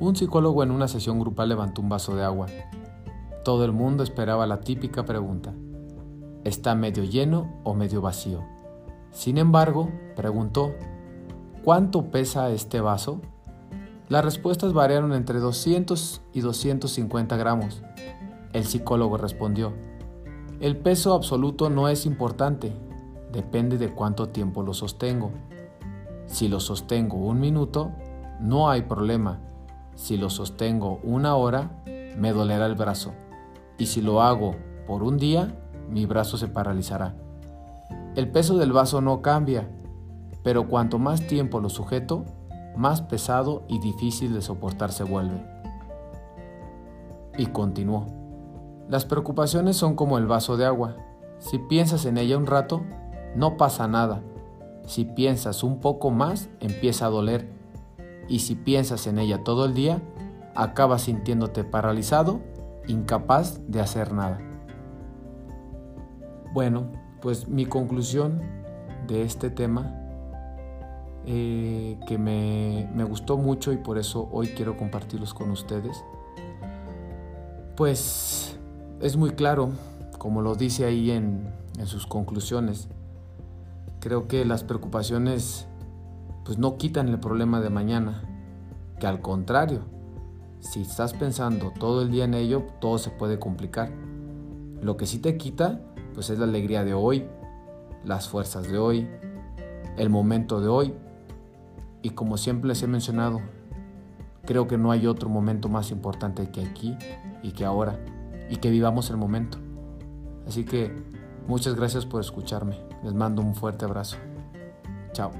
Un psicólogo en una sesión grupal levantó un vaso de agua. Todo el mundo esperaba la típica pregunta. ¿Está medio lleno o medio vacío? Sin embargo, preguntó, ¿cuánto pesa este vaso? Las respuestas variaron entre 200 y 250 gramos. El psicólogo respondió, el peso absoluto no es importante, depende de cuánto tiempo lo sostengo. Si lo sostengo un minuto, no hay problema, si lo sostengo una hora, me dolerá el brazo. Y si lo hago por un día, mi brazo se paralizará. El peso del vaso no cambia, pero cuanto más tiempo lo sujeto, más pesado y difícil de soportar se vuelve. Y continuó. Las preocupaciones son como el vaso de agua. Si piensas en ella un rato, no pasa nada. Si piensas un poco más, empieza a doler y si piensas en ella todo el día, acabas sintiéndote paralizado, incapaz de hacer nada. Bueno, pues mi conclusión de este tema, eh, que me, me gustó mucho y por eso hoy quiero compartirlos con ustedes, pues es muy claro, como lo dice ahí en, en sus conclusiones. Creo que las preocupaciones pues no quitan el problema de mañana, que al contrario, si estás pensando todo el día en ello, todo se puede complicar. Lo que sí te quita, pues es la alegría de hoy, las fuerzas de hoy, el momento de hoy. Y como siempre les he mencionado, creo que no hay otro momento más importante que aquí y que ahora, y que vivamos el momento. Así que muchas gracias por escucharme. Les mando un fuerte abrazo. Chao.